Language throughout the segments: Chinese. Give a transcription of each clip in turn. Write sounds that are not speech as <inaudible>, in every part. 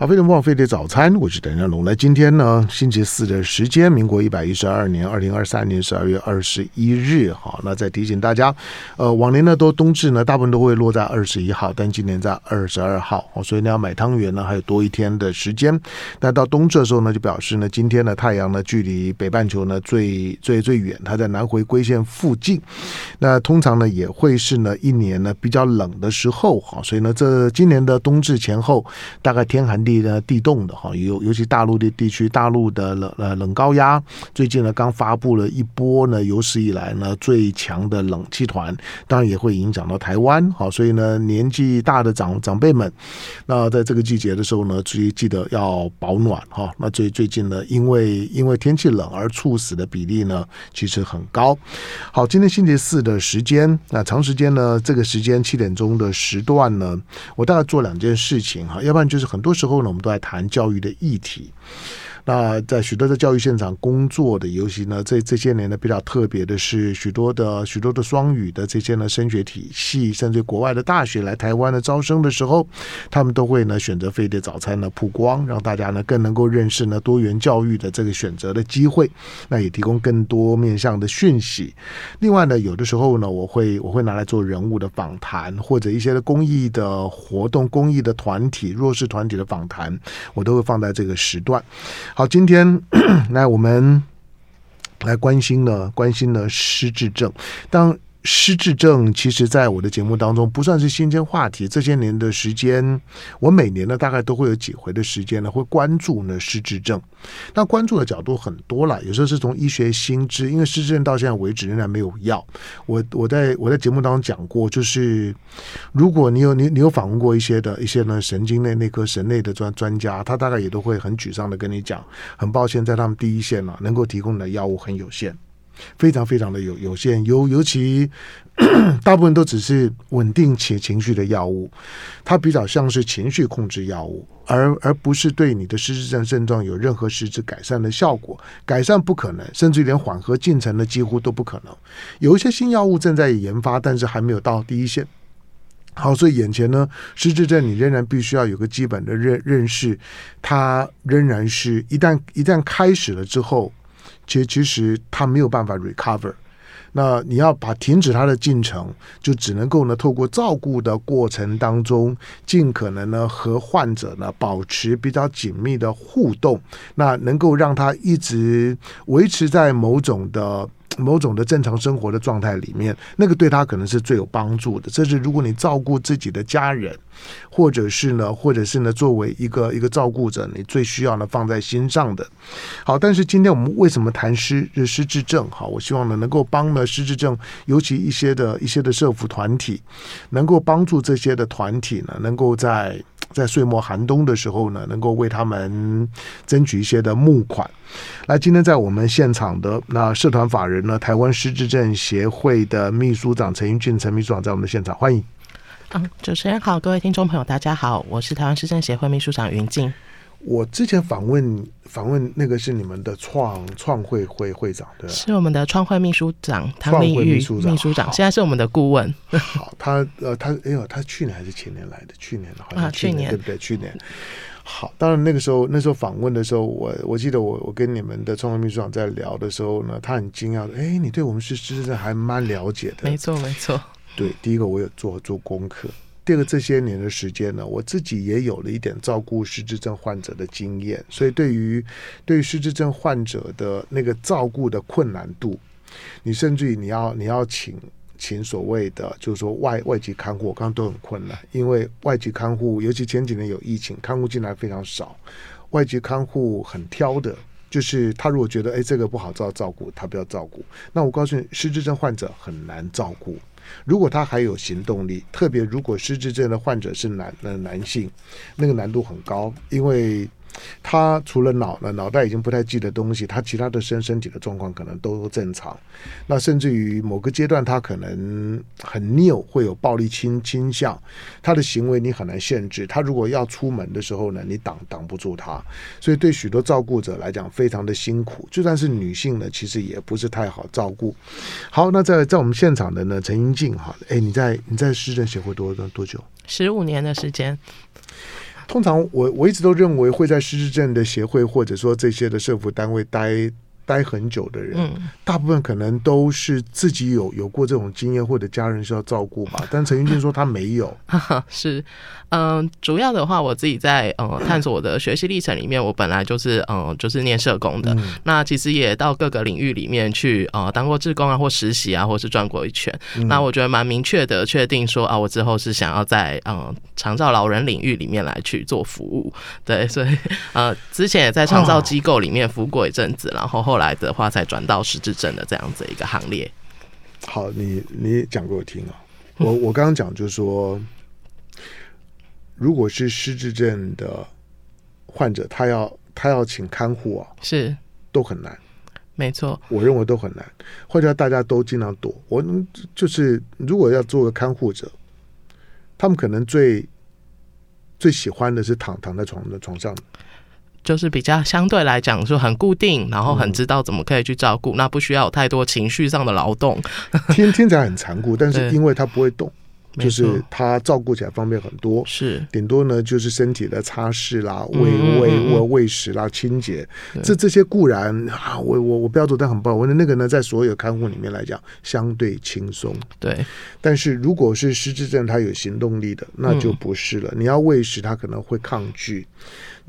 好，飞碟报飞碟早餐，我是邓家龙。那今天呢，星期四的时间，民国一百一十二年二零二三年十二月二十一日。好，那再提醒大家，呃，往年呢都冬至呢，大部分都会落在二十一号，但今年在二十二号。哦所以你要买汤圆呢，还有多一天的时间。那到冬至的时候呢，就表示呢，今天的太阳呢，距离北半球呢最最最远，它在南回归线附近。那通常呢，也会是呢一年呢比较冷的时候。好，所以呢，这今年的冬至前后，大概天寒。地呢地冻的哈，尤尤其大陆的地区，大陆的冷呃冷高压最近呢刚发布了一波呢有史以来呢最强的冷气团，当然也会影响到台湾。好，所以呢年纪大的长长辈们，那在这个季节的时候呢，注意记得要保暖哈。那最最近呢，因为因为天气冷而猝死的比例呢其实很高。好，今天星期四的时间，那长时间呢这个时间七点钟的时段呢，我大概做两件事情哈，要不然就是很多时候。我们都在谈教育的议题。那在许多的教育现场工作的，尤其呢，这这些年呢比较特别的是，许多的许多的双语的这些呢升学体系，甚至国外的大学来台湾的招生的时候，他们都会呢选择飞碟早餐呢曝光，让大家呢更能够认识呢多元教育的这个选择的机会，那也提供更多面向的讯息。另外呢，有的时候呢，我会我会拿来做人物的访谈，或者一些的公益的活动、公益的团体、弱势团体的访谈，我都会放在这个时段。好，今天 <coughs> 来我们来关心呢，关心呢失智症。当失智症其实，在我的节目当中不算是新鲜话题。这些年的时间，我每年呢大概都会有几回的时间呢，会关注呢失智症。那关注的角度很多了，有时候是从医学新知，因为失智症到现在为止仍然没有药。我我在我在节目当中讲过，就是如果你有你你有访问过一些的一些呢神经内内科神内的专专家，他大概也都会很沮丧的跟你讲，很抱歉，在他们第一线呢、能够提供的药物很有限。非常非常的有有限，尤尤其 <coughs> 大部分都只是稳定且情绪的药物，它比较像是情绪控制药物，而而不是对你的失智症症状有任何实质改善的效果。改善不可能，甚至连缓和进程的几乎都不可能。有一些新药物正在研发，但是还没有到第一线。好，所以眼前呢，失智症你仍然必须要有个基本的认认识，它仍然是一旦一旦开始了之后。其实，其实他没有办法 recover。那你要把停止他的进程，就只能够呢，透过照顾的过程当中，尽可能呢和患者呢保持比较紧密的互动，那能够让他一直维持在某种的。某种的正常生活的状态里面，那个对他可能是最有帮助的。这是如果你照顾自己的家人，或者是呢，或者是呢，作为一个一个照顾者，你最需要呢放在心上的。好，但是今天我们为什么谈失失智症？好，我希望呢能够帮呢失智症，尤其一些的一些的社福团体，能够帮助这些的团体呢，能够在。在岁末寒冬的时候呢，能够为他们争取一些的募款。来，今天在我们现场的那社团法人呢，台湾失智症协会的秘书长陈英俊陈秘书长在我们的现场，欢迎。嗯，主持人好，各位听众朋友，大家好，我是台湾失智症协会秘书长云静。我之前访问访问那个是你们的创创会会会长对吧？是我们的创会秘书长唐立玉秘书长，书长现在是我们的顾问。好，他呃他哎呦，他去年还是前年来的？去年好像去年，啊，去年对不对？去年。好，当然那个时候那时候访问的时候，我我记得我我跟你们的创会秘书长在聊的时候呢，他很惊讶的，哎，你对我们是失智症还蛮了解的。没错没错，对，第一个我有做做功课。这个这些年的时间呢，我自己也有了一点照顾失智症患者的经验，所以对于对于失智症患者的那个照顾的困难度，你甚至于你要你要请请所谓的就是说外外籍看护，刚刚都很困难，因为外籍看护，尤其前几年有疫情，看护进来非常少，外籍看护很挑的，就是他如果觉得哎这个不好照照顾，他不要照顾。那我告诉你，失智症患者很难照顾。如果他还有行动力，特别如果失智症的患者是男的男性，那个难度很高，因为。他除了脑呢，脑袋已经不太记得东西，他其他的身身体的状况可能都正常。那甚至于某个阶段，他可能很拗，会有暴力倾倾向。他的行为你很难限制。他如果要出门的时候呢，你挡挡不住他。所以对许多照顾者来讲，非常的辛苦。就算是女性呢，其实也不是太好照顾。好，那在在我们现场的呢，陈英静哈，哎，你在你在市政协会多多久？十五年的时间。通常我我一直都认为会在失智症的协会或者说这些的社福单位待。待很久的人，嗯，大部分可能都是自己有有过这种经验，或者家人需要照顾吧。<laughs> 但陈云俊说他没有，<laughs> 是，嗯、呃，主要的话，我自己在呃 <laughs> 探索我的学习历程里面，我本来就是嗯、呃，就是念社工的。嗯、那其实也到各个领域里面去呃当过志工啊，或实习啊，或是转过一圈。嗯、那我觉得蛮明确的确定说啊，我之后是想要在嗯长照老人领域里面来去做服务。对，所以呃之前也在长照机构里面服务过一阵子，然后后。来的话，才转到失智症的这样子一个行列。好，你你讲给我听啊！我我刚刚讲就是说，如果是失智症的患者，他要他要请看护啊，是都很难，没错，我认为都很难，或者大家都尽量躲。我就是如果要做个看护者，他们可能最最喜欢的是躺躺在床的床上。就是比较相对来讲就很固定，然后很知道怎么可以去照顾，嗯、那不需要有太多情绪上的劳动。听听起来很残酷，但是因为他不会动。就是他照顾起来方便很多，是顶多呢就是身体的擦拭啦、喂喂喂喂食啦、清洁，这这些固然啊，我我我标准但很棒。我的那个呢，在所有看护里面来讲，相对轻松。对，但是如果是失智症，他有行动力的，那就不是了。你要喂食，他可能会抗拒。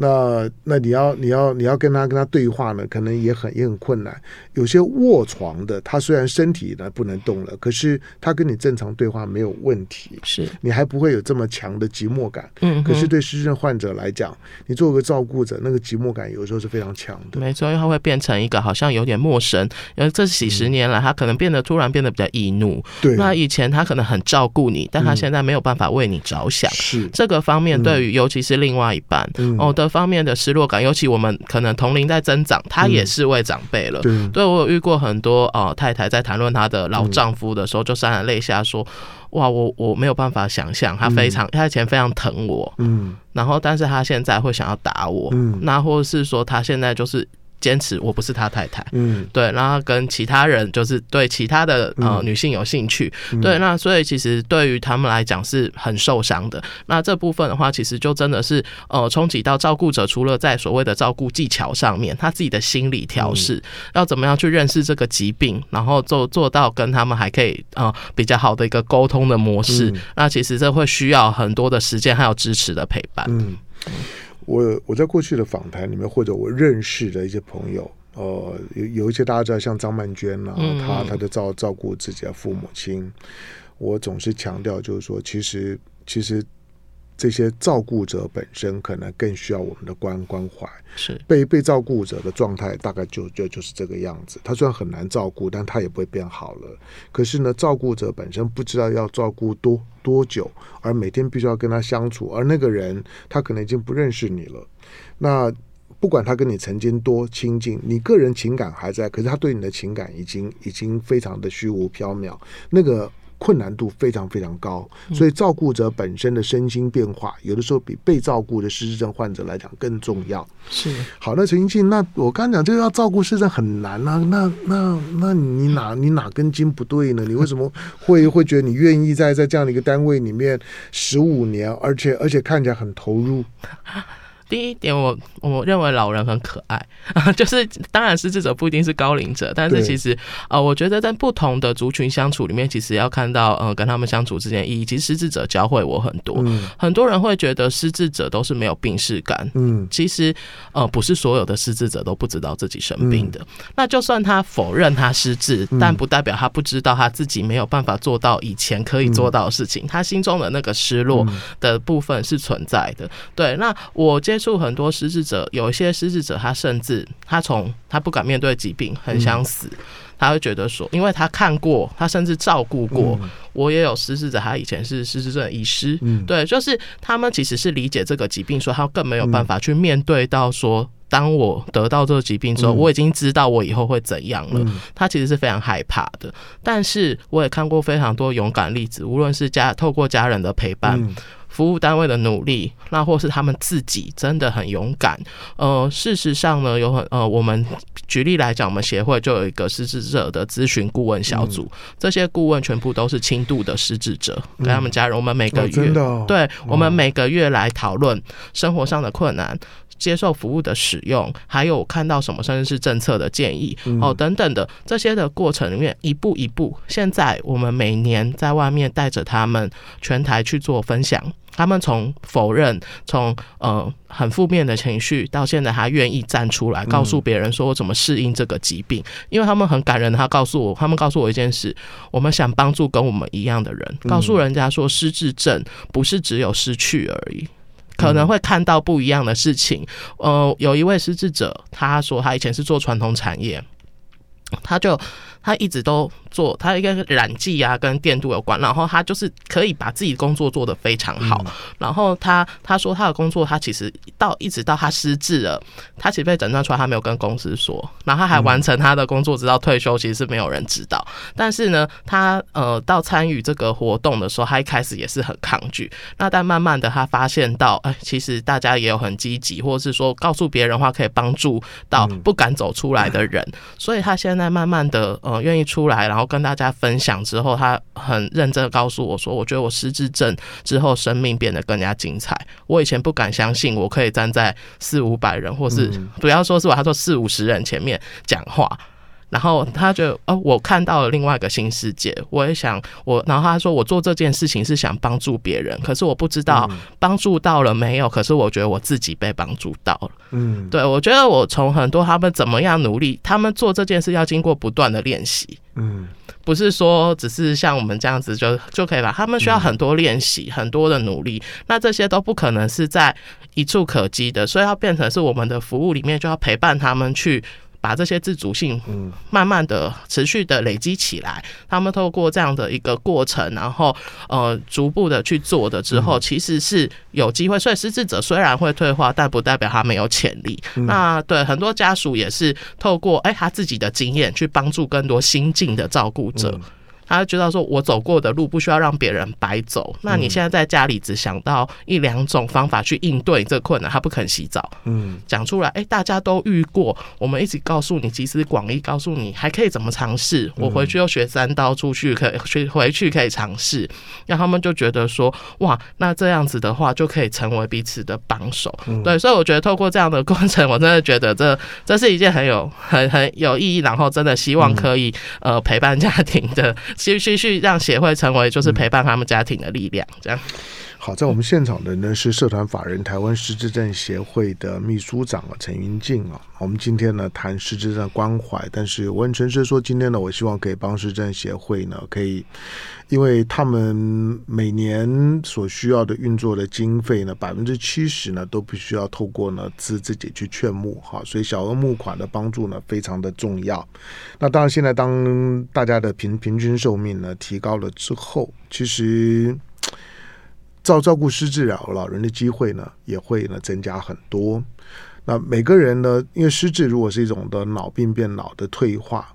那那你要你要你要跟他跟他对话呢，可能也很也很困难。有些卧床的，他虽然身体呢不能动了，可是他跟你正常对话没有问题。是。你还不会有这么强的寂寞感，嗯，可是对失智症患者来讲，你做个照顾者，那个寂寞感有时候是非常强的。没错，因为他会变成一个好像有点陌生，因为这几十年来，他可能变得突然变得比较易怒。对，那以前他可能很照顾你，但他现在没有办法为你着想。是。这个方面，对于尤其是另外一半哦的方面的失落感，尤其我们可能同龄在增长，他也是为长辈了。对，对我有遇过很多哦太太在谈论她的老丈夫的时候，就潸然泪下说。哇，我我没有办法想象，他非常，嗯、他以前非常疼我，嗯，然后但是他现在会想要打我，嗯，那或者是说他现在就是。坚持我不是他太太，嗯，对，然后跟其他人就是对其他的呃女性有兴趣，嗯、对，那所以其实对于他们来讲是很受伤的。那这部分的话，其实就真的是呃冲击到照顾者，除了在所谓的照顾技巧上面，他自己的心理调试，嗯、要怎么样去认识这个疾病，然后做做到跟他们还可以呃比较好的一个沟通的模式。嗯、那其实这会需要很多的时间，还有支持的陪伴。嗯。我我在过去的访谈里面，或者我认识的一些朋友，呃，有有一些大家知道，像张曼娟啊，她她就照照顾自己的父母亲，我总是强调，就是说，其实其实。这些照顾者本身可能更需要我们的关关怀，是被被照顾者的状态大概就就就是这个样子。他虽然很难照顾，但他也不会变好了。可是呢，照顾者本身不知道要照顾多多久，而每天必须要跟他相处，而那个人他可能已经不认识你了。那不管他跟你曾经多亲近，你个人情感还在，可是他对你的情感已经已经非常的虚无缥缈。那个。困难度非常非常高，所以照顾者本身的身心变化，有的时候比被照顾的失智症患者来讲更重要。是好，那陈英庆，那我刚刚讲这个要照顾失智症很难啊，那那那你哪你哪根筋不对呢？你为什么会 <laughs> 会觉得你愿意在在这样的一个单位里面十五年，而且而且看起来很投入？第一点我，我我认为老人很可爱，<laughs> 就是当然失智者不一定是高龄者，但是其实呃，我觉得在不同的族群相处里面，其实要看到呃跟他们相处之间意义。其实失智者教会我很多，嗯、很多人会觉得失智者都是没有病识感，嗯，其实呃不是所有的失智者都不知道自己生病的。嗯、那就算他否认他失智，但不代表他不知道他自己没有办法做到以前可以做到的事情，嗯、他心中的那个失落的部分是存在的。对，那我接触很多失智者，有一些失智者，他甚至他从他不敢面对疾病，很想死，嗯、他会觉得说，因为他看过，他甚至照顾过，嗯、我也有失智者，他以前是失智症的医师，嗯、对，就是他们其实是理解这个疾病，说他更没有办法去面对到说，当我得到这个疾病之后，我已经知道我以后会怎样了，他其实是非常害怕的。但是我也看过非常多勇敢例子，无论是家透过家人的陪伴。服务单位的努力，那或是他们自己真的很勇敢。呃，事实上呢，有很呃，我们举例来讲，我们协会就有一个失智者的咨询顾问小组，嗯、这些顾问全部都是轻度的失智者，跟他们家人，我们每个月，哦哦、对，我们每个月来讨论生活上的困难。接受服务的使用，还有看到什么甚至是政策的建议哦等等的这些的过程里面，一步一步。现在我们每年在外面带着他们全台去做分享，他们从否认，从呃很负面的情绪，到现在还愿意站出来告诉别人说我怎么适应这个疾病，因为他们很感人。他告诉我，他们告诉我一件事：我们想帮助跟我们一样的人，告诉人家说失智症不是只有失去而已。可能会看到不一样的事情。呃，有一位失智者，他说他以前是做传统产业，他就他一直都。做他一个染剂啊，跟电镀有关，然后他就是可以把自己工作做得非常好。嗯、然后他他说他的工作，他其实到一直到他失智了，他其实被诊断出来，他没有跟公司说，然后他还完成他的工作，直到退休，其实是没有人知道。但是呢，他呃到参与这个活动的时候，他一开始也是很抗拒。那但慢慢的，他发现到，哎，其实大家也有很积极，或者是说告诉别人的话，可以帮助到不敢走出来的人。所以他现在慢慢的呃愿意出来，然后。然后跟大家分享之后，他很认真的告诉我说：“我觉得我失智症之后，生命变得更加精彩。我以前不敢相信，我可以站在四五百人，或是不要说是我，他说四五十人前面讲话。”然后他就哦，我看到了另外一个新世界。我也想我，然后他说我做这件事情是想帮助别人，可是我不知道帮助到了没有。可是我觉得我自己被帮助到了。嗯，对，我觉得我从很多他们怎么样努力，他们做这件事要经过不断的练习。嗯，不是说只是像我们这样子就就可以了。他们需要很多练习，很多的努力。那这些都不可能是在一触可及的，所以要变成是我们的服务里面就要陪伴他们去。把这些自主性，慢慢的、持续的累积起来，他们透过这样的一个过程，然后呃，逐步的去做的之后，其实是有机会。所以失智者虽然会退化，但不代表他没有潜力。那对很多家属也是透过哎他自己的经验去帮助更多新进的照顾者。他就觉得说，我走过的路不需要让别人白走。那你现在在家里只想到一两种方法去应对这困难，他不肯洗澡。嗯，讲出来，哎，大家都遇过。我们一直告诉你，集思广益，告诉你还可以怎么尝试。我回去又学三刀出去，可以去回去可以尝试。让他们就觉得说，哇，那这样子的话就可以成为彼此的帮手。对，所以我觉得透过这样的过程，我真的觉得这这是一件很有很很有意义，然后真的希望可以呃陪伴家庭的。继续去让协会成为就是陪伴他们家庭的力量，这样。好，在我们现场的呢是社团法人台湾失智症协会的秘书长啊陈云静啊。我们今天呢谈失智症关怀，但是我很诚实说，今天呢我希望可以帮失智症协会呢可以，因为他们每年所需要的运作的经费呢百分之七十呢都必须要透过呢自自己去劝募哈，所以小额募款的帮助呢非常的重要。那当然现在当大家的平平均寿命呢提高了之后，其实。照照顾失智老老人的机会呢，也会呢增加很多。那每个人呢，因为失智如果是一种的脑病变、脑的退化，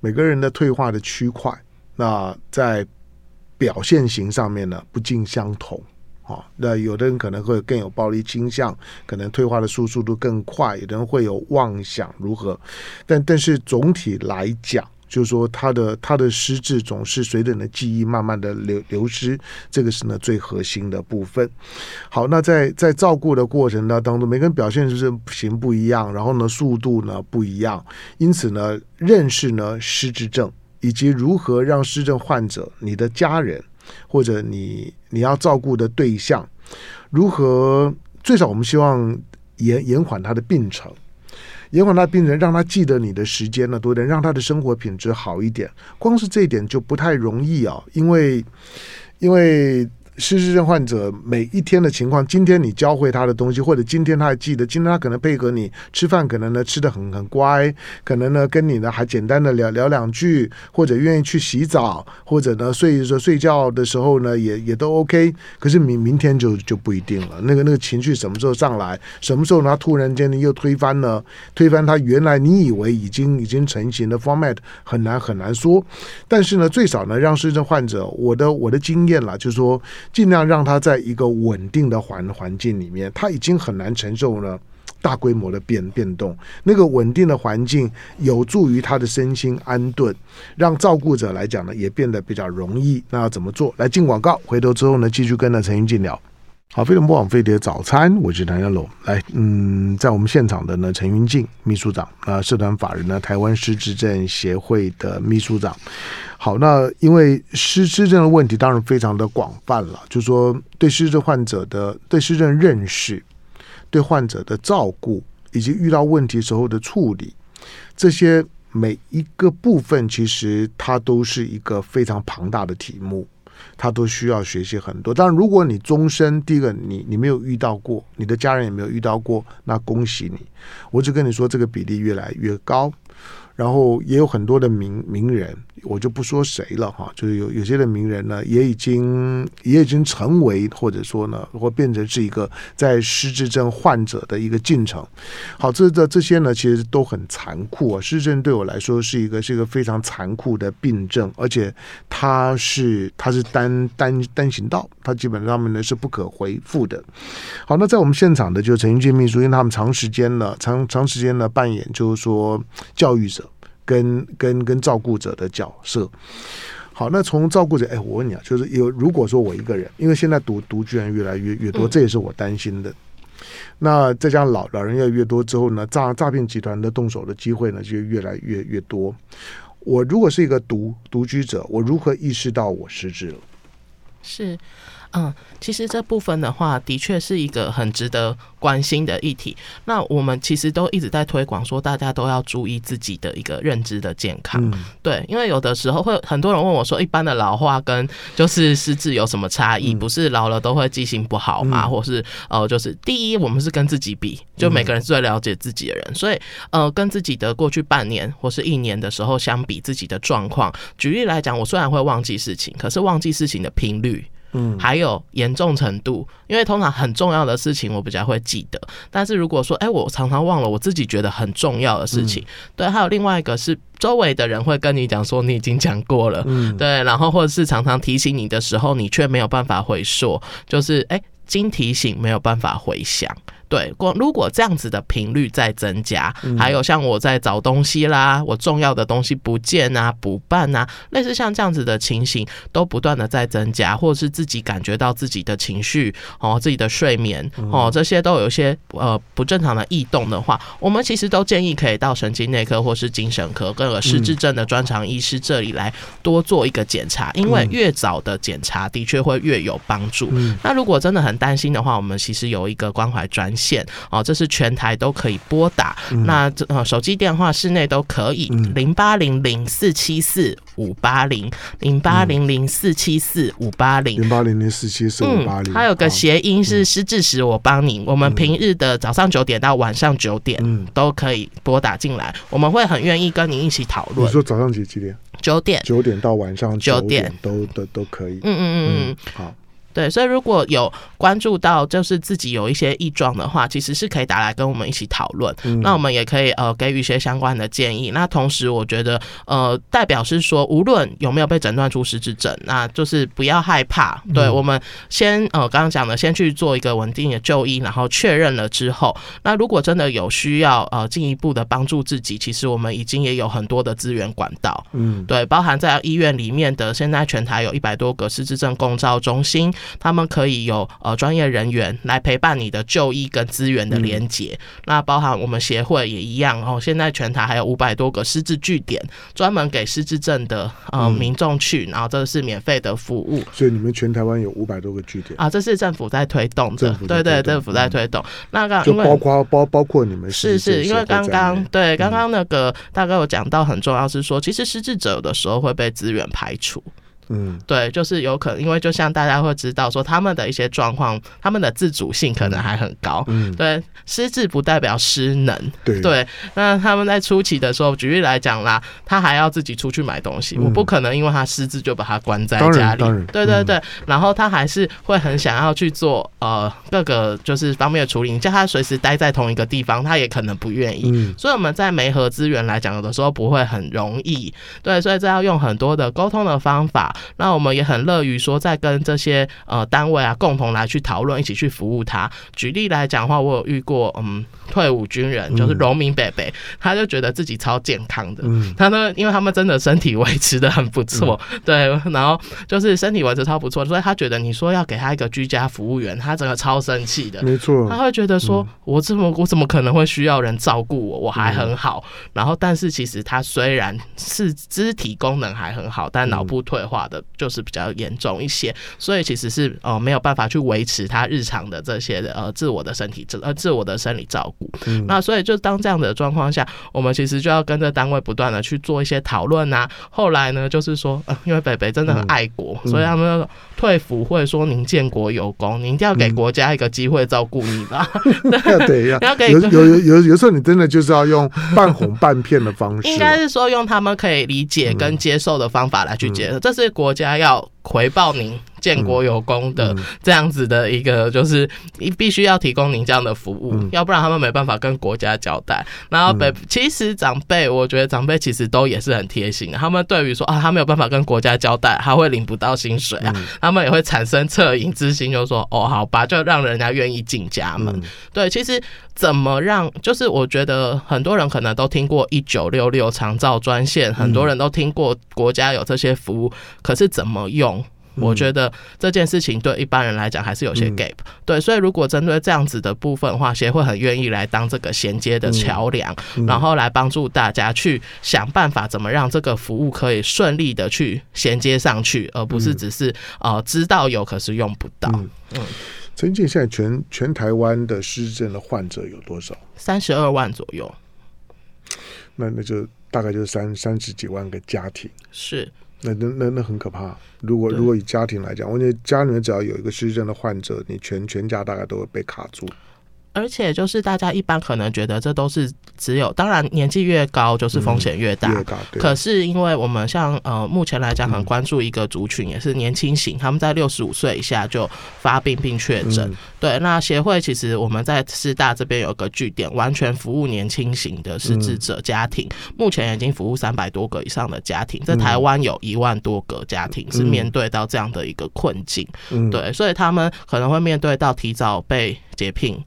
每个人的退化的区块，那在表现型上面呢不尽相同啊。那有的人可能会更有暴力倾向，可能退化的速速度更快；有的人会有妄想如何，但但是总体来讲。就是说，他的他的失智总是随着你的记忆慢慢的流流失，这个是呢最核心的部分。好，那在在照顾的过程当中，每个人表现就是行不一样，然后呢速度呢不一样，因此呢认识呢失智症以及如何让失智患者、你的家人或者你你要照顾的对象，如何最少我们希望延延缓他的病程。延缓他病人，让他记得你的时间呢多点，让他的生活品质好一点。光是这一点就不太容易啊，因为，因为。失智症患者每一天的情况，今天你教会他的东西，或者今天他还记得，今天他可能配合你吃饭，可能呢吃得很很乖，可能呢跟你呢还简单的聊聊两句，或者愿意去洗澡，或者呢睡着睡觉的时候呢也也都 OK。可是明明天就就不一定了，那个那个情绪什么时候上来，什么时候他突然间呢又推翻了，推翻他原来你以为已经已经成型的 format，很难很难说。但是呢，最少呢让失智症患者，我的我的经验啦，就是说。尽量让他在一个稳定的环环境里面，他已经很难承受了大规模的变变动。那个稳定的环境有助于他的身心安顿，让照顾者来讲呢也变得比较容易。那要怎么做？来进广告，回头之后呢继续跟着陈云进聊。好，飞龙不枉飞碟早餐，我是谭家龙。来，嗯，在我们现场的呢，陈云静秘书长啊，社团法人呢，台湾失智症协会的秘书长。好，那因为失智症的问题当然非常的广泛了，就说对失智患者的对失智症认识、对患者的照顾以及遇到问题时候的处理，这些每一个部分其实它都是一个非常庞大的题目。他都需要学习很多，但，如果你终身第一个你你没有遇到过，你的家人也没有遇到过，那恭喜你。我只跟你说，这个比例越来越高。然后也有很多的名名人，我就不说谁了哈，就是有有些的名人呢，也已经也已经成为或者说呢，或变成是一个在失智症患者的一个进程。好，这这这些呢，其实都很残酷啊。失智症对我来说是一个是一个非常残酷的病症，而且它是它是单单单行道，它基本上面呢是不可回复的。好，那在我们现场的就陈云进秘书，因为他们长时间呢，长长时间呢扮演就是说教育者。跟跟跟照顾者的角色，好，那从照顾者，哎，我问你啊，就是有如果说我一个人，因为现在独独居人越来越越多，这也是我担心的。那再加上老老人越来越多之后呢，诈诈骗集团的动手的机会呢就越来越越多。我如果是一个独独居者，我如何意识到我失智了？是。嗯，其实这部分的话，的确是一个很值得关心的议题。那我们其实都一直在推广，说大家都要注意自己的一个认知的健康。嗯、对，因为有的时候会很多人问我说，一般的老化跟就是失智有什么差异？嗯、不是老了都会记性不好吗？嗯、或是呃，就是第一，我们是跟自己比，就每个人是最了解自己的人，嗯、所以呃，跟自己的过去半年或是一年的时候相比，自己的状况。举例来讲，我虽然会忘记事情，可是忘记事情的频率。嗯，还有严重程度，因为通常很重要的事情我比较会记得，但是如果说，哎、欸，我常常忘了我自己觉得很重要的事情，嗯、对，还有另外一个是周围的人会跟你讲说你已经讲过了，嗯，对，然后或者是常常提醒你的时候，你却没有办法回溯，就是哎。欸经提醒没有办法回想，对，光如果这样子的频率在增加，还有像我在找东西啦，我重要的东西不见啊，补办啊，类似像这样子的情形都不断的在增加，或者是自己感觉到自己的情绪哦，自己的睡眠哦，这些都有一些呃不正常的异动的话，我们其实都建议可以到神经内科或是精神科各个失智症的专长医师这里来多做一个检查，因为越早的检查的确会越有帮助。那如果真的很担心的话，我们其实有一个关怀专线哦，这是全台都可以拨打。嗯、那呃，手机电话室内都可以，零八零零四七四五八零，零八零零四七四五八零，零八零零四七四五八零。它有个谐音是失智时我帮你。嗯、我们平日的早上九点到晚上九点，嗯，都可以拨打进来，我们会很愿意跟你一起讨论。你说早上几几点？九点，九点到晚上九点都都都可以。嗯嗯嗯嗯，好。对，所以如果有关注到就是自己有一些异状的话，其实是可以打来跟我们一起讨论。嗯、那我们也可以呃给予一些相关的建议。那同时，我觉得呃代表是说，无论有没有被诊断出失智症，那就是不要害怕。对、嗯、我们先呃刚刚讲的，先去做一个稳定的就医，然后确认了之后，那如果真的有需要呃进一步的帮助自己，其实我们已经也有很多的资源管道。嗯，对，包含在医院里面的，现在全台有一百多个失智症共照中心。他们可以有呃专业人员来陪伴你的就医跟资源的连接，嗯、那包含我们协会也一样哦。现在全台还有五百多个失智据点，专门给失智症的呃民众去，然后这是免费的服务。所以你们全台湾有五百多个据点啊？这是政府在推动的，对对，政府在推动。嗯、那刚就包括包包括你们是是因为刚刚对刚刚那个大概有讲到很重要是说，其实失智者有的时候会被资源排除。嗯，对，就是有可能，因为就像大家会知道说，他们的一些状况，他们的自主性可能还很高。嗯，对，失智不代表失能。对，对，那他们在初期的时候，举例来讲啦，他还要自己出去买东西，嗯、我不可能因为他失智就把他关在家里。对对对，嗯、然后他还是会很想要去做呃各个就是方面的处理。你叫他随时待在同一个地方，他也可能不愿意。嗯，所以我们在媒合资源来讲，有的时候不会很容易。对，所以这要用很多的沟通的方法。那我们也很乐于说，在跟这些呃单位啊共同来去讨论，一起去服务他。举例来讲的话，我有遇过嗯退伍军人，就是农民伯伯，他就觉得自己超健康的，他呢，因为他们真的身体维持的很不错，对，然后就是身体维持超不错，所以他觉得你说要给他一个居家服务员，他整个超生气的，没错，他会觉得说我这么我怎么可能会需要人照顾我，我还很好，然后但是其实他虽然是肢体功能还很好，但脑部退化的就是比较严重一些，所以其实是呃没有办法去维持他日常的这些呃自我的身体呃自我的生理照顾。嗯、那所以就当这样的状况下，我们其实就要跟着单位不断的去做一些讨论啊。后来呢，就是说，呃、因为北北真的很爱国，嗯、所以他们退辅会说：“您建国有功，您一定要给国家一个机会照顾你吧。<laughs> 嗯”对，要给有有有有时候你真的就是要用半哄半骗的方式，应该是说用他们可以理解跟接受的方法来去接受，嗯、这是国家要回报您。建国有功的这样子的一个，就是你必须要提供您这样的服务，要不然他们没办法跟国家交代。然后北其实长辈，我觉得长辈其实都也是很贴心的。他们对于说啊，他没有办法跟国家交代，他会领不到薪水啊，他们也会产生恻隐之心，就说哦，好吧，就让人家愿意进家门。对，其实怎么让，就是我觉得很多人可能都听过一九六六长照专线，很多人都听过国家有这些服务，可是怎么用？我觉得这件事情对一般人来讲还是有些 gap，对，所以如果针对这样子的部分的话，协会很愿意来当这个衔接的桥梁，然后来帮助大家去想办法怎么让这个服务可以顺利的去衔接上去，而不是只是呃知道有可是用不到。嗯，陈静，现在全全台湾的失智症的患者有多少？三十二万左右。那那就大概就是三三十几万个家庭。是。那那那那很可怕。如果如果以家庭来讲，我觉得家里面只要有一个失智症的患者，你全全家大概都会被卡住。而且就是大家一般可能觉得这都是只有，当然年纪越高就是风险越大。可是因为我们像呃目前来讲很关注一个族群，也是年轻型，他们在六十五岁以下就发病并确诊。对，那协会其实我们在师大这边有个据点，完全服务年轻型的失智者家庭，目前已经服务三百多个以上的家庭，在台湾有一万多个家庭是面对到这样的一个困境。对，所以他们可能会面对到提早被解聘。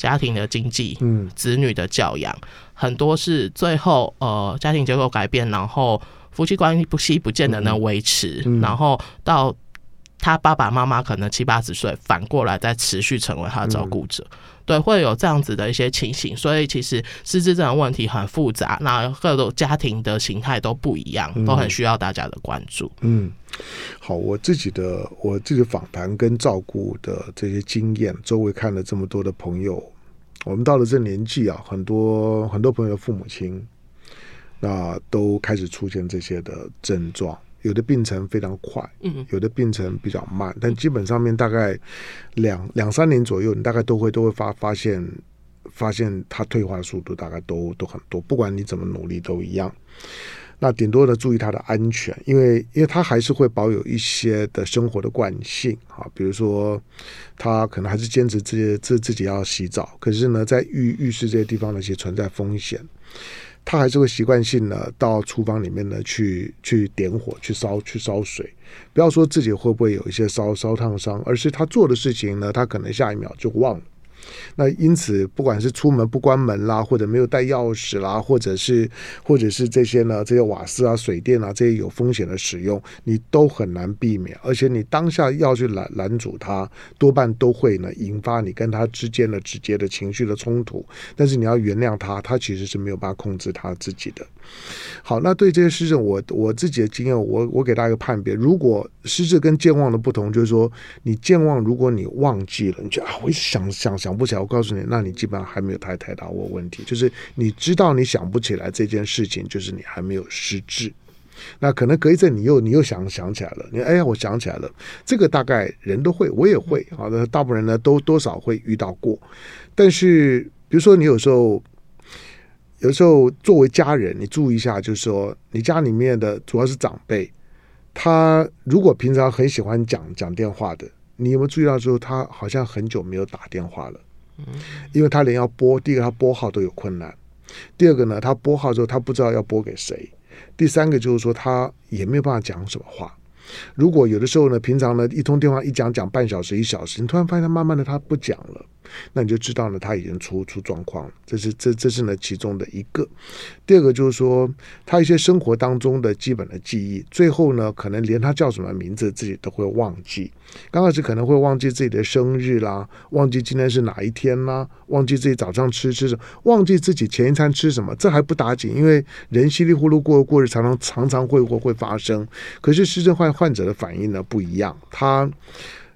家庭的经济，嗯，子女的教养，很多是最后呃家庭结构改变，然后夫妻关系不息不见得能维持，然后到他爸爸妈妈可能七八十岁，反过来再持续成为他的照顾者，对，会有这样子的一些情形。所以其实失智症问题很复杂，那各种家庭的形态都不一样，都很需要大家的关注。嗯，好，我自己的我自己访谈跟照顾的这些经验，周围看了这么多的朋友。我们到了这年纪啊，很多很多朋友的父母亲，那都开始出现这些的症状，有的病程非常快，嗯，有的病程比较慢，但基本上面大概两两三年左右，你大概都会都会发发现发现它退化的速度大概都都很多，不管你怎么努力都一样。那顶多的注意它的安全，因为因为它还是会保有一些的生活的惯性啊，比如说他可能还是坚持自己自自己要洗澡，可是呢，在浴浴室这些地方呢，其实存在风险，他还是会习惯性的到厨房里面呢去去点火去烧去烧水，不要说自己会不会有一些烧烧烫伤，而是他做的事情呢，他可能下一秒就忘了。那因此，不管是出门不关门啦，或者没有带钥匙啦，或者是或者是这些呢，这些瓦斯啊、水电啊这些有风险的使用，你都很难避免。而且你当下要去拦拦阻他，多半都会呢引发你跟他之间的直接的情绪的冲突。但是你要原谅他，他其实是没有办法控制他自己的。好，那对这些失智，我我自己的经验，我我给大家一个判别：如果失智跟健忘的不同，就是说你健忘，如果你忘记了，你就啊，我一想想想不起来。我告诉你，那你基本上还没有太太大过问题。就是你知道你想不起来这件事情，就是你还没有失智。那可能隔一阵你又你又想想起来了，你哎呀，我想起来了，这个大概人都会，我也会。好的，大部分人呢都多少会遇到过。但是比如说你有时候。有时候作为家人，你注意一下，就是说你家里面的主要是长辈，他如果平常很喜欢讲讲电话的，你有没有注意到之后他好像很久没有打电话了？嗯因为他连要拨，第一个他拨号都有困难，第二个呢，他拨号之后他不知道要拨给谁，第三个就是说他也没有办法讲什么话。如果有的时候呢，平常呢一通电话一讲讲半小时一小时，你突然发现他慢慢的他不讲了。那你就知道呢，他已经出出状况了。这是这这是呢其中的一个。第二个就是说，他一些生活当中的基本的记忆，最后呢，可能连他叫什么名字自己都会忘记。刚开始可能会忘记自己的生日啦，忘记今天是哪一天啦，忘记自己早上吃吃什么，忘记自己前一餐吃什么。这还不打紧，因为人稀里糊涂过过日，常常常常会会会发生。可是失智患患者的反应呢不一样，他。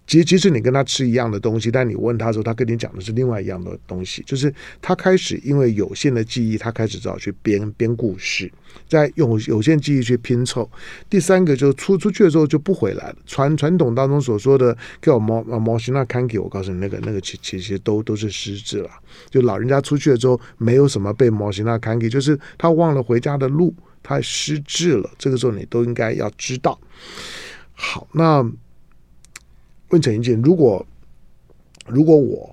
其实，即使你跟他吃一样的东西，但你问他的时候，他跟你讲的是另外一样的东西。就是他开始因为有限的记忆，他开始只好去编编故事，在用有限记忆去拼凑。第三个就是出出去的时候就不回来了。传传统当中所说的叫毛毛西那坎给，我告诉你，那个那个其其实都都是失智了。就老人家出去了之后，没有什么被毛西那坎给，就是他忘了回家的路，他失智了。这个时候你都应该要知道。好，那。问陈英静，如果如果我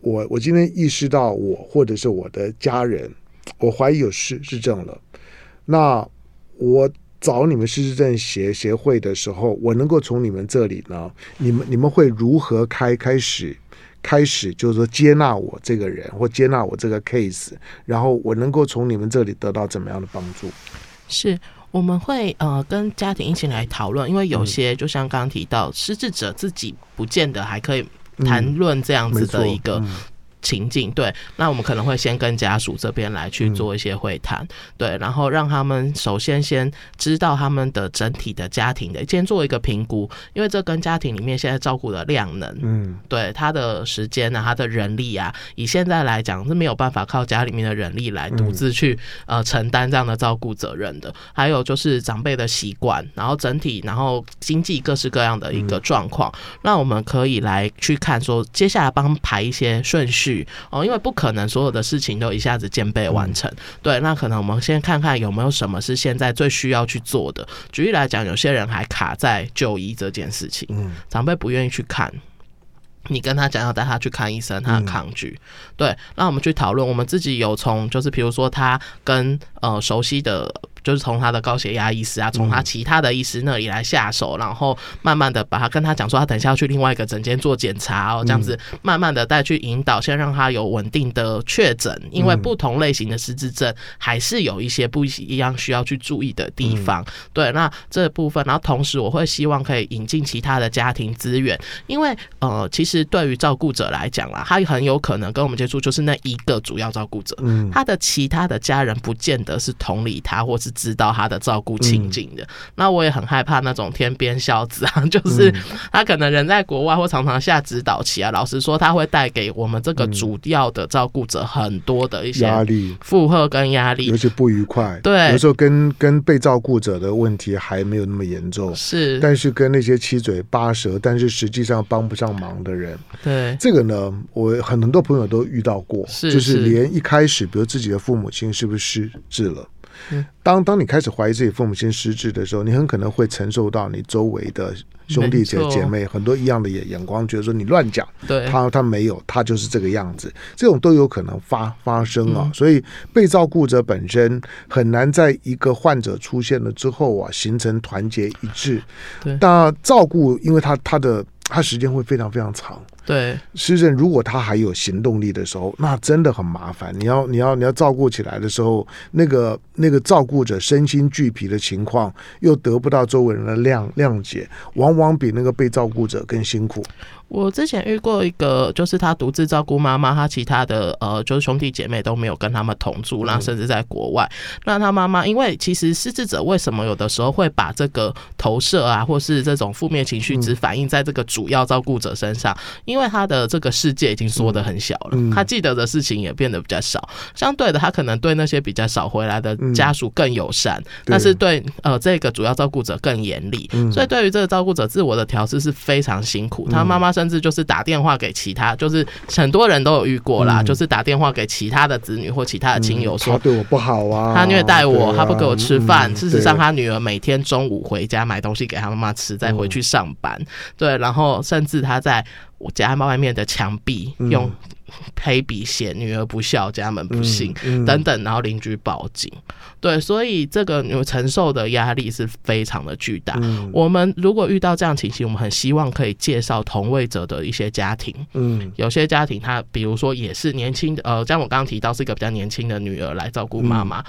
我我今天意识到我或者是我的家人，我怀疑有失智症了，那我找你们失智症协协会的时候，我能够从你们这里呢，你们你们会如何开开始开始，就是说接纳我这个人或接纳我这个 case，然后我能够从你们这里得到怎么样的帮助？是。我们会呃跟家庭一起来讨论，因为有些就像刚刚提到，失智者自己不见得还可以谈论这样子的一个。情境对，那我们可能会先跟家属这边来去做一些会谈，嗯、对，然后让他们首先先知道他们的整体的家庭的，先做一个评估，因为这跟家庭里面现在照顾的量能，嗯，对，他的时间啊，他的人力啊，以现在来讲是没有办法靠家里面的人力来独自去呃承担这样的照顾责任的。还有就是长辈的习惯，然后整体，然后经济各式各样的一个状况，那我们可以来去看说，接下来帮排一些顺序。哦，因为不可能所有的事情都一下子兼备完成，对，那可能我们先看看有没有什么是现在最需要去做的。举例来讲，有些人还卡在就医这件事情，嗯，长辈不愿意去看，你跟他讲要带他去看医生，他很抗拒，对，那我们去讨论，我们自己有从就是比如说他跟呃熟悉的。就是从他的高血压医师啊，从他其他的医师那里来下手，然后慢慢的把他跟他讲说，他等一下要去另外一个诊间做检查哦，这样子慢慢的再去引导，先让他有稳定的确诊，因为不同类型的失智症还是有一些不一样需要去注意的地方。对，那这部分，然后同时我会希望可以引进其他的家庭资源，因为呃，其实对于照顾者来讲啦，他很有可能跟我们接触就是那一个主要照顾者，他的其他的家人不见得是同理他或是。知道他的照顾情景的，嗯、那我也很害怕那种天边孝子啊，<laughs> 就是他可能人在国外或常常下指导棋啊。老实说，他会带给我们这个主要的照顾者很多的一些压力、负荷跟压力，尤其不愉快。对，有时候跟跟被照顾者的问题还没有那么严重，是，但是跟那些七嘴八舌，但是实际上帮不上忙的人，对。这个呢，我很很多朋友都遇到过，就是。连一开始，比如自己的父母亲是不是失智了。当当你开始怀疑自己父母亲失智的时候，你很可能会承受到你周围的兄弟姐姐妹很多异样的眼眼光，觉得说你乱讲，对，他他没有，他就是这个样子，这种都有可能发发生啊。所以被照顾者本身很难在一个患者出现了之后啊，形成团结一致。对，但照顾，因为他他的。他时间会非常非常长，对。施政如果他还有行动力的时候，那真的很麻烦。你要你要你要照顾起来的时候，那个那个照顾者身心俱疲的情况，又得不到周围人的谅谅解，往往比那个被照顾者更辛苦。我之前遇过一个，就是他独自照顾妈妈，他其他的呃，就是兄弟姐妹都没有跟他们同住，那甚至在国外。那他妈妈，因为其实失智者为什么有的时候会把这个投射啊，或是这种负面情绪只反映在这个主要照顾者身上？因为他的这个世界已经缩得很小了，他记得的事情也变得比较少。相对的，他可能对那些比较少回来的家属更友善，但是对呃这个主要照顾者更严厉。所以对于这个照顾者自我的调试是非常辛苦。他妈妈是。甚至就是打电话给其他，就是很多人都有遇过啦，嗯、就是打电话给其他的子女或其他的亲友说、嗯、他对我不好啊，他虐待我，啊、他不给我吃饭。嗯、事实上，他女儿每天中午回家买东西给他妈妈吃，再回去上班。嗯、对，然后甚至他在我家外面的墙壁用 <laughs> 黑笔写女儿不孝，家门不幸、嗯嗯、等等，然后邻居报警。对，所以这个你承受的压力是非常的巨大。嗯、我们如果遇到这样情形，我们很希望可以介绍同位者的一些家庭。嗯，有些家庭他比如说也是年轻的，呃，像我刚刚提到是一个比较年轻的女儿来照顾妈妈。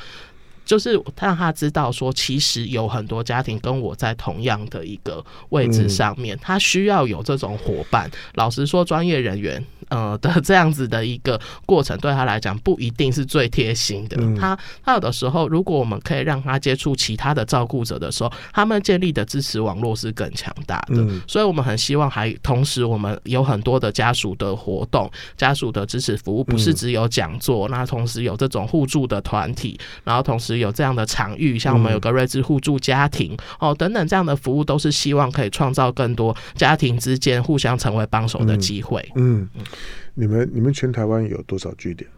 嗯就是让他知道说，其实有很多家庭跟我在同样的一个位置上面，他需要有这种伙伴。老实说，专业人员呃的这样子的一个过程，对他来讲不一定是最贴心的。他他有的时候，如果我们可以让他接触其他的照顾者的时候，他们建立的支持网络是更强大的。所以我们很希望，还同时我们有很多的家属的活动、家属的支持服务，不是只有讲座，那同时有这种互助的团体，然后同时。有这样的场域，像我们有个瑞智互助家庭、嗯、哦等等这样的服务，都是希望可以创造更多家庭之间互相成为帮手的机会。嗯，嗯，你们你们全台湾有多少据点？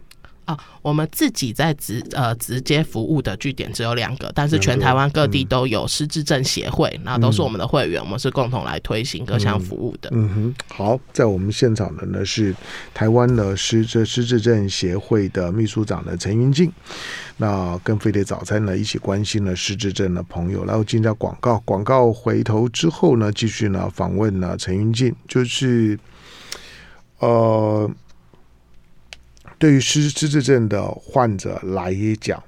啊，我们自己在直呃直接服务的据点只有两个，但是全台湾各地都有失智症协会，那、嗯、都是我们的会员，我们是共同来推行各项服务的。嗯哼，好，在我们现场的呢是台湾的失智失智症协会的秘书长的陈云静，那跟飞碟早餐呢一起关心了失智症的朋友，然后进入广告，广告回头之后呢，继续呢访问呢陈云静，就是呃。对于失失智症的患者来讲，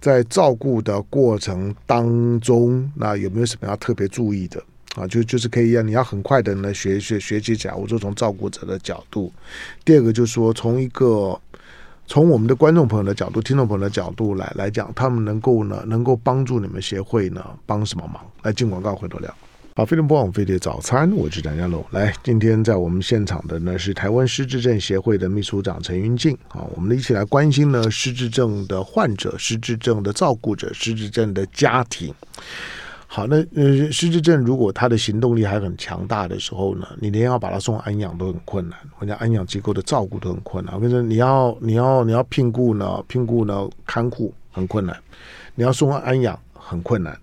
在照顾的过程当中，那有没有什么要特别注意的啊？就就是可以让你要很快的呢学学学习讲，我说从照顾者的角度。第二个就是说，从一个从我们的观众朋友的角度、听众朋友的角度来来讲，他们能够呢能够帮助你们协会呢帮什么忙？来进广告回头聊。好，飞碟播网飞碟早餐，我是张家龙。来，今天在我们现场的呢是台湾失智症协会的秘书长陈云静。啊，我们一起来关心呢失智症的患者、失智症的照顾者、失智症的家庭。好，那呃，失智症如果他的行动力还很强大的时候呢，你连要把他送安养都很困难，人家安养机构的照顾都很困难。我跟你说，你要你要你要聘雇呢，聘雇呢看护很困难，你要送安养很困难。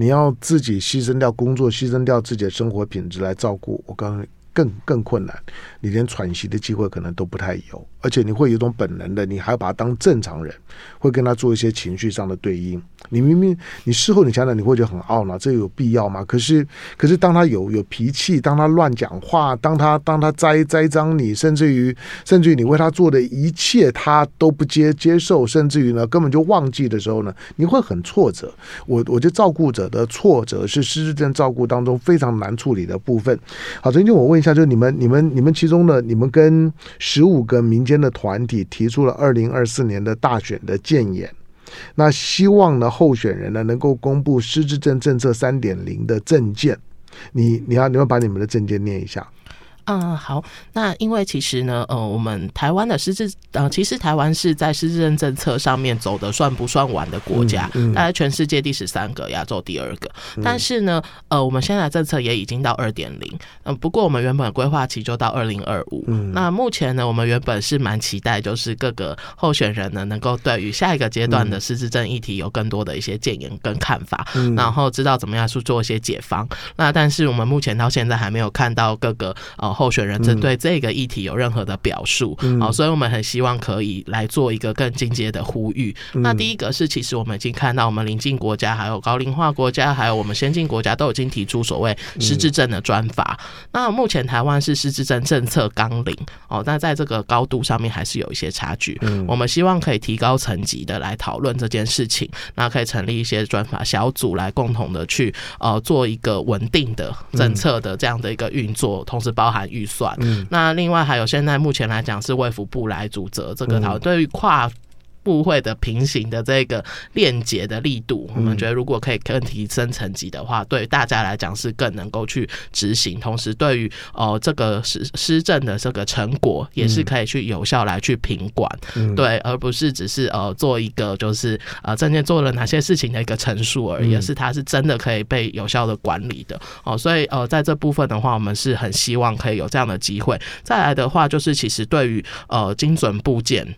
你要自己牺牲掉工作，牺牲掉自己的生活品质来照顾，我告诉你，更更困难，你连喘息的机会可能都不太有。而且你会有种本能的，你还要把他当正常人，会跟他做一些情绪上的对应。你明明你事后你想想，你会觉得很懊恼，这有必要吗？可是可是当他有有脾气，当他乱讲话，当他当他栽栽赃你，甚至于甚至于你为他做的一切他都不接接受，甚至于呢根本就忘记的时候呢，你会很挫折。我我觉得照顾者的挫折是失智症照顾当中非常难处理的部分。好，曾经我问一下，就你们你们你们其中的，你们跟十五个民间的团体提出了二零二四年的大选的建言，那希望呢候选人呢能够公布失智症政策三点零的政见。你你要你要把你们的政见念一下。嗯，好。那因为其实呢，呃，我们台湾的失智，呃，其实台湾是在失智症政策上面走的算不算晚的国家，嗯嗯、大概全世界第十三个，亚洲第二个。但是呢，呃，我们现在的政策也已经到二点零，嗯，不过我们原本规划期就到二零二五。那目前呢，我们原本是蛮期待，就是各个候选人呢，能够对于下一个阶段的失智症议题有更多的一些建言跟看法，嗯、然后知道怎么样去做一些解方。那但是我们目前到现在还没有看到各个呃。候选人针对这个议题有任何的表述，好、嗯哦，所以我们很希望可以来做一个更进阶的呼吁。嗯、那第一个是，其实我们已经看到，我们邻近国家、还有高龄化国家、还有我们先进国家都已经提出所谓失智症的专法。嗯、那目前台湾是失智症政策纲领哦，那在这个高度上面还是有一些差距。嗯、我们希望可以提高层级的来讨论这件事情，那可以成立一些专法小组来共同的去呃做一个稳定的政策的这样的一个运作，嗯、同时包含。预算，嗯，那另外还有现在目前来讲是卫福部来主责这个讨论，对于跨。部会的平行的这个链接的力度，我们觉得如果可以更提升层级的话，对大家来讲是更能够去执行，同时对于呃这个施施政的这个成果也是可以去有效来去品管，对，而不是只是呃做一个就是呃证件做了哪些事情的一个陈述而已，而是它是真的可以被有效的管理的哦。所以呃在这部分的话，我们是很希望可以有这样的机会。再来的话，就是其实对于呃精准部件。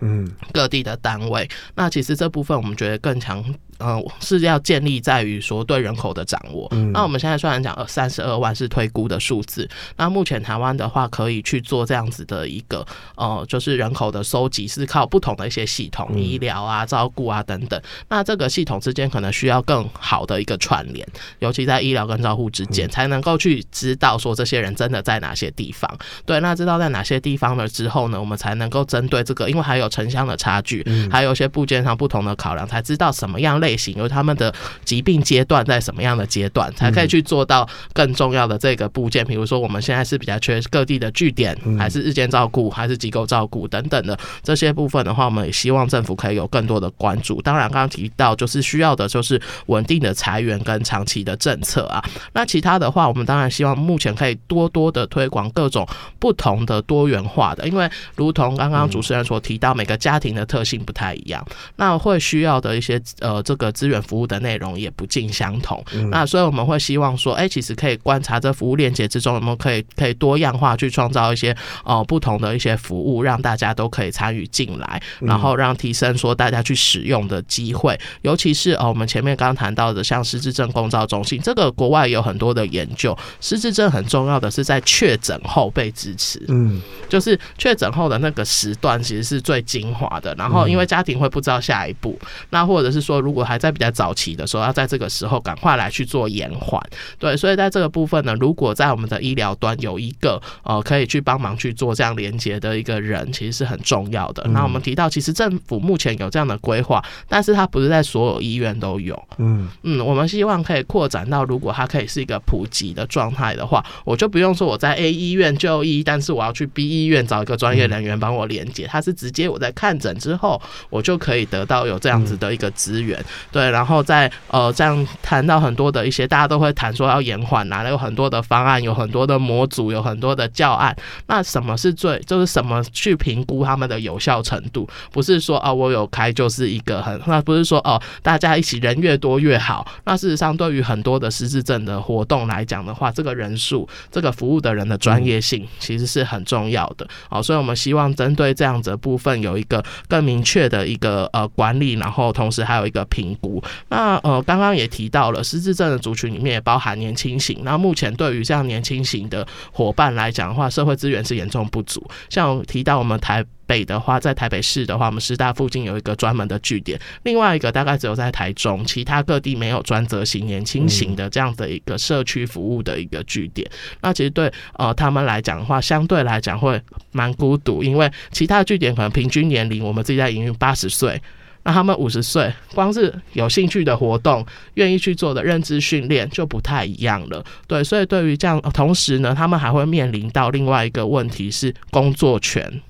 嗯，各地的单位，那其实这部分我们觉得更强呃是要建立在于说对人口的掌握。嗯、那我们现在虽然讲三十二万是推估的数字，那目前台湾的话可以去做这样子的一个呃，就是人口的收集是靠不同的一些系统，嗯、医疗啊、照顾啊等等。那这个系统之间可能需要更好的一个串联，尤其在医疗跟照护之间，才能够去知道说这些人真的在哪些地方。对，那知道在哪些地方了之后呢，我们才能够针对这个，因为还有城乡的差距，还有一些部件上不同的考量，才知道什么样类型，有他们的疾病阶段在什么样的阶段，才可以去做到更重要的这个部件。比如说，我们现在是比较缺各地的据点，还是日间照顾，还是机构照顾等等的这些部分的话，我们也希望政府可以有更多的关注。当然，刚刚提到就是需要的就是稳定的裁员跟长期的政策啊。那其他的话，我们当然希望目前可以多多的推广各种不同的多元化的，因为如同刚刚主持人所提到，每个家庭的特性不太一样，那会需要的一些呃这个资源服务的内容也不尽相同。那所以我们会希望说，哎，其实可以观察这服务链接之中，我们可以可以多样化去创造一些呃不同的一些服务，让大家都可以参与进来，然后让提升说大家去使用的机会，尤其是呃我们前面刚刚谈到的像失智症共照中心，这个国外有很多的研究，失智症很重要的是在确诊后被支持，嗯，就是确诊后的那个时段其实是最精华的。然后因为家庭会不知道下一步，那或者是说如果还在比较早期的时候，要在这个时候赶快来去做延缓，对，所以在这个部分呢，如果在我们的医疗端有一个呃可以去帮忙去做这样连接的一个人，其实是很重要的。那我们提到，其实政府目前有这样的规划，但是它不是在所有医院都有，嗯。嗯，我们希望可以扩展到，如果它可以是一个普及的状态的话，我就不用说我在 A 医院就医，但是我要去 B 医院找一个专业人员帮我连接，它是直接我在看诊之后，我就可以得到有这样子的一个资源，对，然后再呃这样谈到很多的一些，大家都会谈说要延缓啊，有很多的方案，有很多的模组，有很多的教案，那什么是最就是什么去评估他们的有效程度？不是说啊我有开就是一个很，那不是说哦大家一起人越多越好，那事实上对于很多的失智症的活动来讲的话，这个人数这个服务的人的专业性其实是很重要的，好，所以我们希望针对这样子的部分有一个更明确的一个呃管理，然后同时还有一个评估。那呃刚刚也提到了失智症的族群里面也包含年轻型，那目前对于这样年轻型的伙伴来讲的话，社会资源是严重不足。像提到我们台北的话，在台北市的话，我们师大附近有一个专门的据点，另外一个大概只有在台中，其他各地没有专责型年轻型的这样的一个社区服务的一个据点。那其实对呃他们来讲的话，相对来讲会蛮孤独，因为其他据点可能平均年龄我们自己在营运八十岁，那他们五十岁，光是有兴趣的活动，愿意去做的认知训练就不太一样了。对，所以对于这样，同时呢，他们还会面临到另外一个问题是工作权。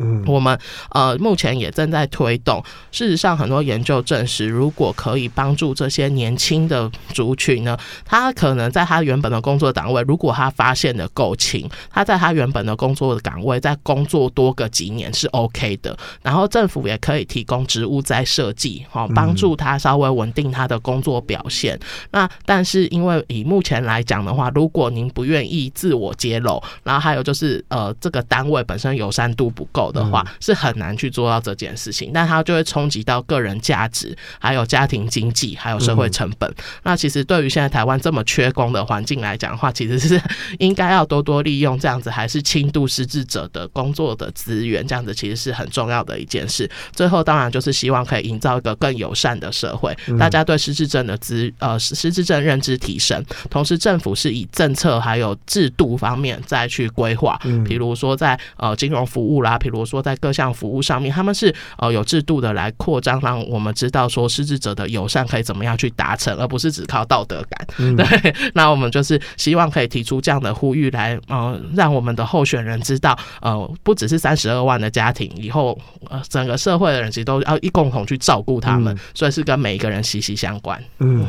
嗯，我们呃目前也正在推动。事实上，很多研究证实，如果可以帮助这些年轻的族群呢，他可能在他原本的工作岗位，如果他发现的够勤，他在他原本的工作的岗位再工作多个几年是 OK 的。然后政府也可以提供职务再设计，好帮助他稍微稳定他的工作表现。那但是因为以目前来讲的话，如果您不愿意自我揭露，然后还有就是呃这个单位本身友善度不够。的话是很难去做到这件事情，但它就会冲击到个人价值，还有家庭经济，还有社会成本。那其实对于现在台湾这么缺工的环境来讲的话，其实是应该要多多利用这样子，还是轻度失智者的工作的资源，这样子其实是很重要的一件事。最后当然就是希望可以营造一个更友善的社会，大家对失智症的资呃失智症认知提升，同时政府是以政策还有制度方面再去规划，比如说在呃金融服务啦，比如。我说，在各项服务上面，他们是呃有制度的来扩张，让我们知道说失智者的友善可以怎么样去达成，而不是只靠道德感。嗯、对，<laughs> 那我们就是希望可以提出这样的呼吁来，呃，让我们的候选人知道，呃，不只是三十二万的家庭，以后呃整个社会的人其实都要一共同去照顾他们，嗯、所以是跟每一个人息息相关。嗯。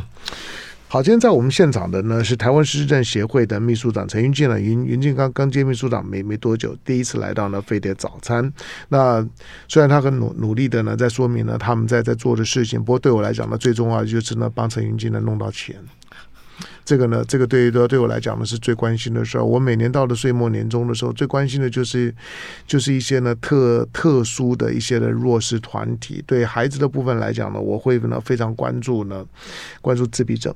好，今天在我们现场的呢是台湾失智症协会的秘书长陈云进了，云云进刚刚接秘书长没没多久，第一次来到呢飞碟早餐。那虽然他很努努力的呢在说明呢他们在在做的事情，不过对我来讲呢最重要的就是呢帮陈云进呢弄到钱。这个呢，这个对于对对我来讲呢是最关心的事儿。我每年到了岁末年终的时候，最关心的就是就是一些呢特特殊的一些的弱势团体。对孩子的部分来讲呢，我会呢非常关注呢，关注自闭症、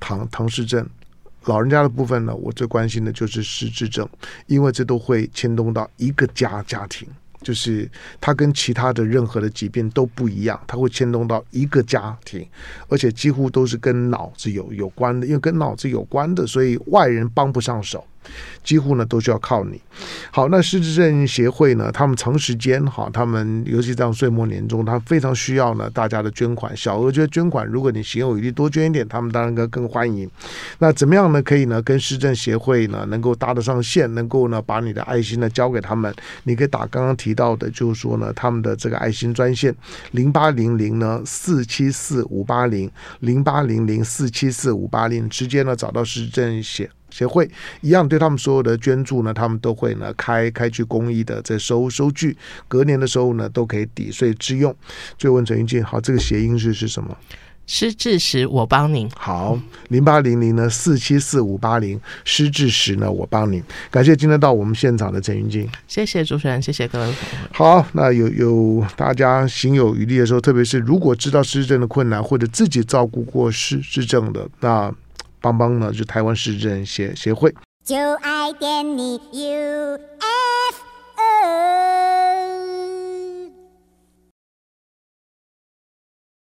唐唐氏症。老人家的部分呢，我最关心的就是失智症，因为这都会牵动到一个家家庭。就是它跟其他的任何的疾病都不一样，它会牵动到一个家庭，而且几乎都是跟脑子有有关的，因为跟脑子有关的，所以外人帮不上手。几乎呢都需要靠你。好，那失智症协会呢，他们长时间哈，他们尤其这样岁末年终，他非常需要呢大家的捐款，小额捐捐款。如果你行有余力，多捐一点，他们当然更欢迎。那怎么样呢？可以呢跟失政协会呢能够搭得上线，能够呢把你的爱心呢交给他们。你可以打刚刚提到的，就是说呢他们的这个爱心专线零八零零呢四七四五八零零八零零四七四五八零，直接呢找到失政协。协会一样，对他们所有的捐助呢，他们都会呢开开具公益的这收收据，隔年的时候呢都可以抵税之用。最后问陈云静，好，这个谐音是是什么？失智时我帮您。好，零八零零呢四七四五八零，失智时呢我帮您。感谢今天到我们现场的陈云静，谢谢主持人，谢谢各位。好，那有有大家行有余力的时候，特别是如果知道失智症的困难，或者自己照顾过失智症的那。邦邦呢就台湾市政协协会。就爱点你 ufo